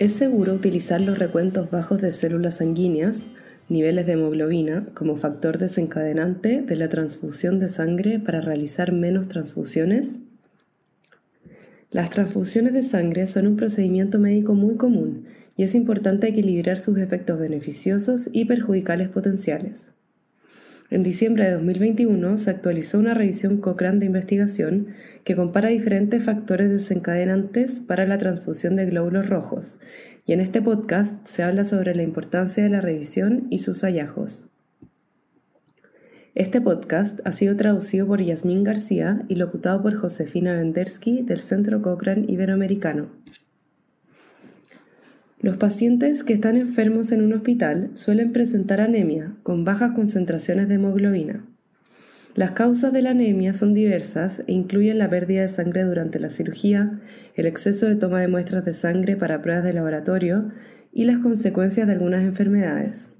Es seguro utilizar los recuentos bajos de células sanguíneas, niveles de hemoglobina, como factor desencadenante de la transfusión de sangre para realizar menos transfusiones. Las transfusiones de sangre son un procedimiento médico muy común y es importante equilibrar sus efectos beneficiosos y perjudicales potenciales. En diciembre de 2021 se actualizó una revisión Cochrane de investigación que compara diferentes factores desencadenantes para la transfusión de glóbulos rojos, y en este podcast se habla sobre la importancia de la revisión y sus hallazgos. Este podcast ha sido traducido por Yasmín García y locutado por Josefina Vendersky del Centro Cochrane Iberoamericano. Los pacientes que están enfermos en un hospital suelen presentar anemia con bajas concentraciones de hemoglobina. Las causas de la anemia son diversas e incluyen la pérdida de sangre durante la cirugía, el exceso de toma de muestras de sangre para pruebas de laboratorio y las consecuencias de algunas enfermedades.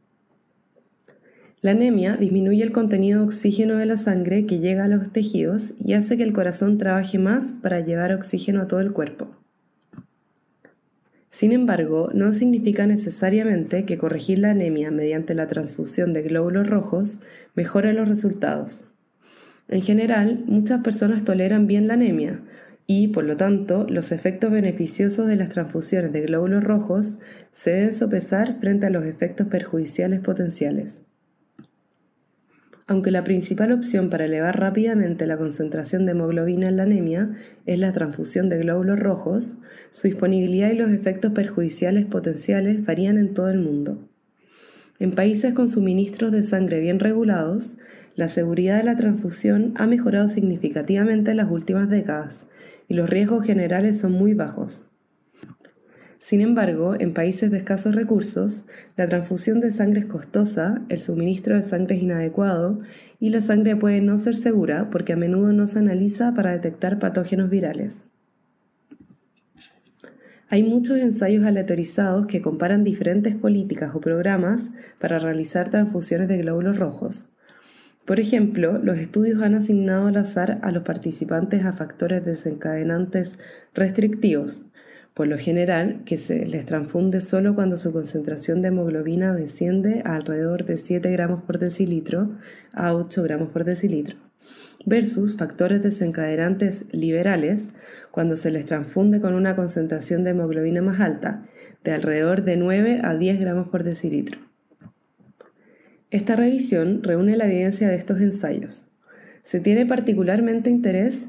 La anemia disminuye el contenido de oxígeno de la sangre que llega a los tejidos y hace que el corazón trabaje más para llevar oxígeno a todo el cuerpo. Sin embargo, no significa necesariamente que corregir la anemia mediante la transfusión de glóbulos rojos mejore los resultados. En general, muchas personas toleran bien la anemia y, por lo tanto, los efectos beneficiosos de las transfusiones de glóbulos rojos se deben sopesar frente a los efectos perjudiciales potenciales. Aunque la principal opción para elevar rápidamente la concentración de hemoglobina en la anemia es la transfusión de glóbulos rojos, su disponibilidad y los efectos perjudiciales potenciales varían en todo el mundo. En países con suministros de sangre bien regulados, la seguridad de la transfusión ha mejorado significativamente en las últimas décadas y los riesgos generales son muy bajos. Sin embargo, en países de escasos recursos, la transfusión de sangre es costosa, el suministro de sangre es inadecuado y la sangre puede no ser segura porque a menudo no se analiza para detectar patógenos virales. Hay muchos ensayos aleatorizados que comparan diferentes políticas o programas para realizar transfusiones de glóbulos rojos. Por ejemplo, los estudios han asignado al azar a los participantes a factores desencadenantes restrictivos, por lo general que se les transfunde solo cuando su concentración de hemoglobina desciende a alrededor de 7 gramos por decilitro a 8 gramos por decilitro, versus factores desencadenantes liberales cuando se les transfunde con una concentración de hemoglobina más alta, de alrededor de 9 a 10 gramos por decilitro. Esta revisión reúne la evidencia de estos ensayos. Se tiene particularmente interés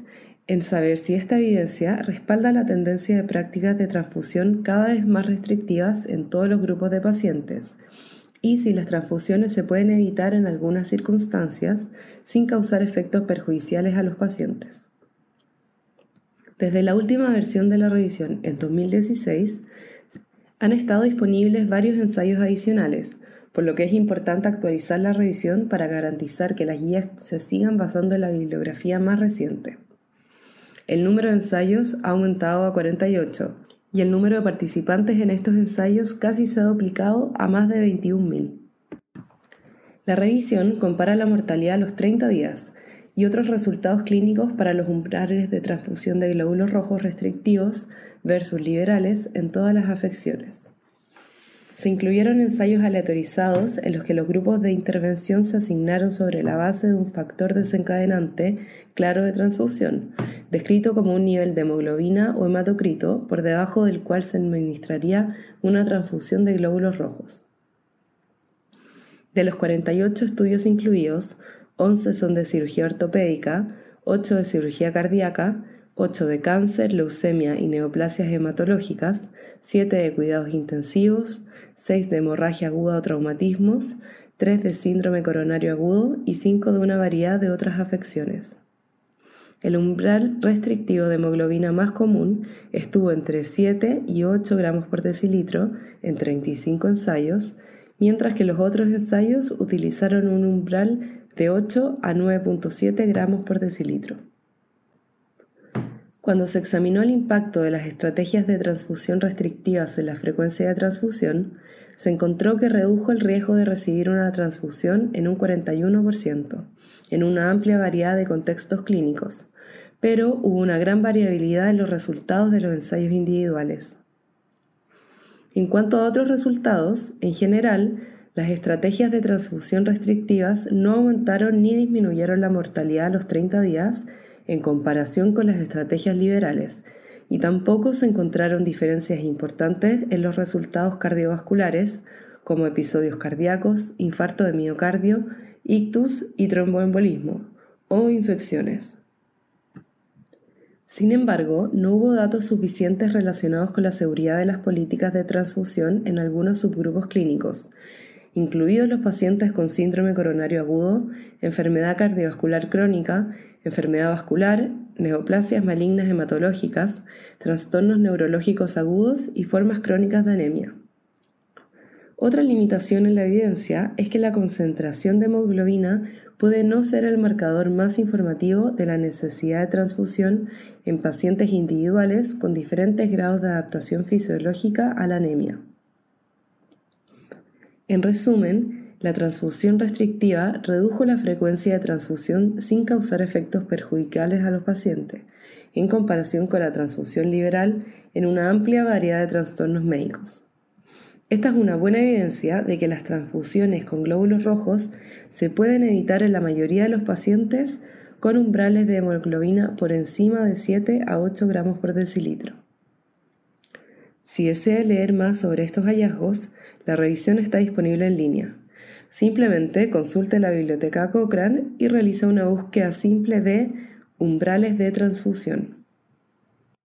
en saber si esta evidencia respalda la tendencia de prácticas de transfusión cada vez más restrictivas en todos los grupos de pacientes y si las transfusiones se pueden evitar en algunas circunstancias sin causar efectos perjudiciales a los pacientes. Desde la última versión de la revisión en 2016, han estado disponibles varios ensayos adicionales, por lo que es importante actualizar la revisión para garantizar que las guías se sigan basando en la bibliografía más reciente. El número de ensayos ha aumentado a 48 y el número de participantes en estos ensayos casi se ha duplicado a más de 21.000. La revisión compara la mortalidad a los 30 días y otros resultados clínicos para los umbrales de transfusión de glóbulos rojos restrictivos versus liberales en todas las afecciones. Se incluyeron ensayos aleatorizados en los que los grupos de intervención se asignaron sobre la base de un factor desencadenante claro de transfusión, descrito como un nivel de hemoglobina o hematocrito por debajo del cual se administraría una transfusión de glóbulos rojos. De los 48 estudios incluidos, 11 son de cirugía ortopédica, 8 de cirugía cardíaca, 8 de cáncer, leucemia y neoplasias hematológicas, 7 de cuidados intensivos, 6 de hemorragia aguda o traumatismos, 3 de síndrome coronario agudo y 5 de una variedad de otras afecciones. El umbral restrictivo de hemoglobina más común estuvo entre 7 y 8 gramos por decilitro en 35 ensayos, mientras que los otros ensayos utilizaron un umbral de 8 a 9.7 gramos por decilitro. Cuando se examinó el impacto de las estrategias de transfusión restrictivas en la frecuencia de transfusión, se encontró que redujo el riesgo de recibir una transfusión en un 41%, en una amplia variedad de contextos clínicos, pero hubo una gran variabilidad en los resultados de los ensayos individuales. En cuanto a otros resultados, en general, las estrategias de transfusión restrictivas no aumentaron ni disminuyeron la mortalidad a los 30 días en comparación con las estrategias liberales, y tampoco se encontraron diferencias importantes en los resultados cardiovasculares, como episodios cardíacos, infarto de miocardio, ictus y tromboembolismo, o infecciones. Sin embargo, no hubo datos suficientes relacionados con la seguridad de las políticas de transfusión en algunos subgrupos clínicos, incluidos los pacientes con síndrome coronario agudo, enfermedad cardiovascular crónica, enfermedad vascular, neoplasias malignas hematológicas, trastornos neurológicos agudos y formas crónicas de anemia. Otra limitación en la evidencia es que la concentración de hemoglobina puede no ser el marcador más informativo de la necesidad de transfusión en pacientes individuales con diferentes grados de adaptación fisiológica a la anemia. En resumen, la transfusión restrictiva redujo la frecuencia de transfusión sin causar efectos perjudiciales a los pacientes, en comparación con la transfusión liberal en una amplia variedad de trastornos médicos. Esta es una buena evidencia de que las transfusiones con glóbulos rojos se pueden evitar en la mayoría de los pacientes con umbrales de hemoglobina por encima de 7 a 8 gramos por decilitro. Si desea leer más sobre estos hallazgos, la revisión está disponible en línea. Simplemente consulte la biblioteca Cochrane y realiza una búsqueda simple de umbrales de transfusión.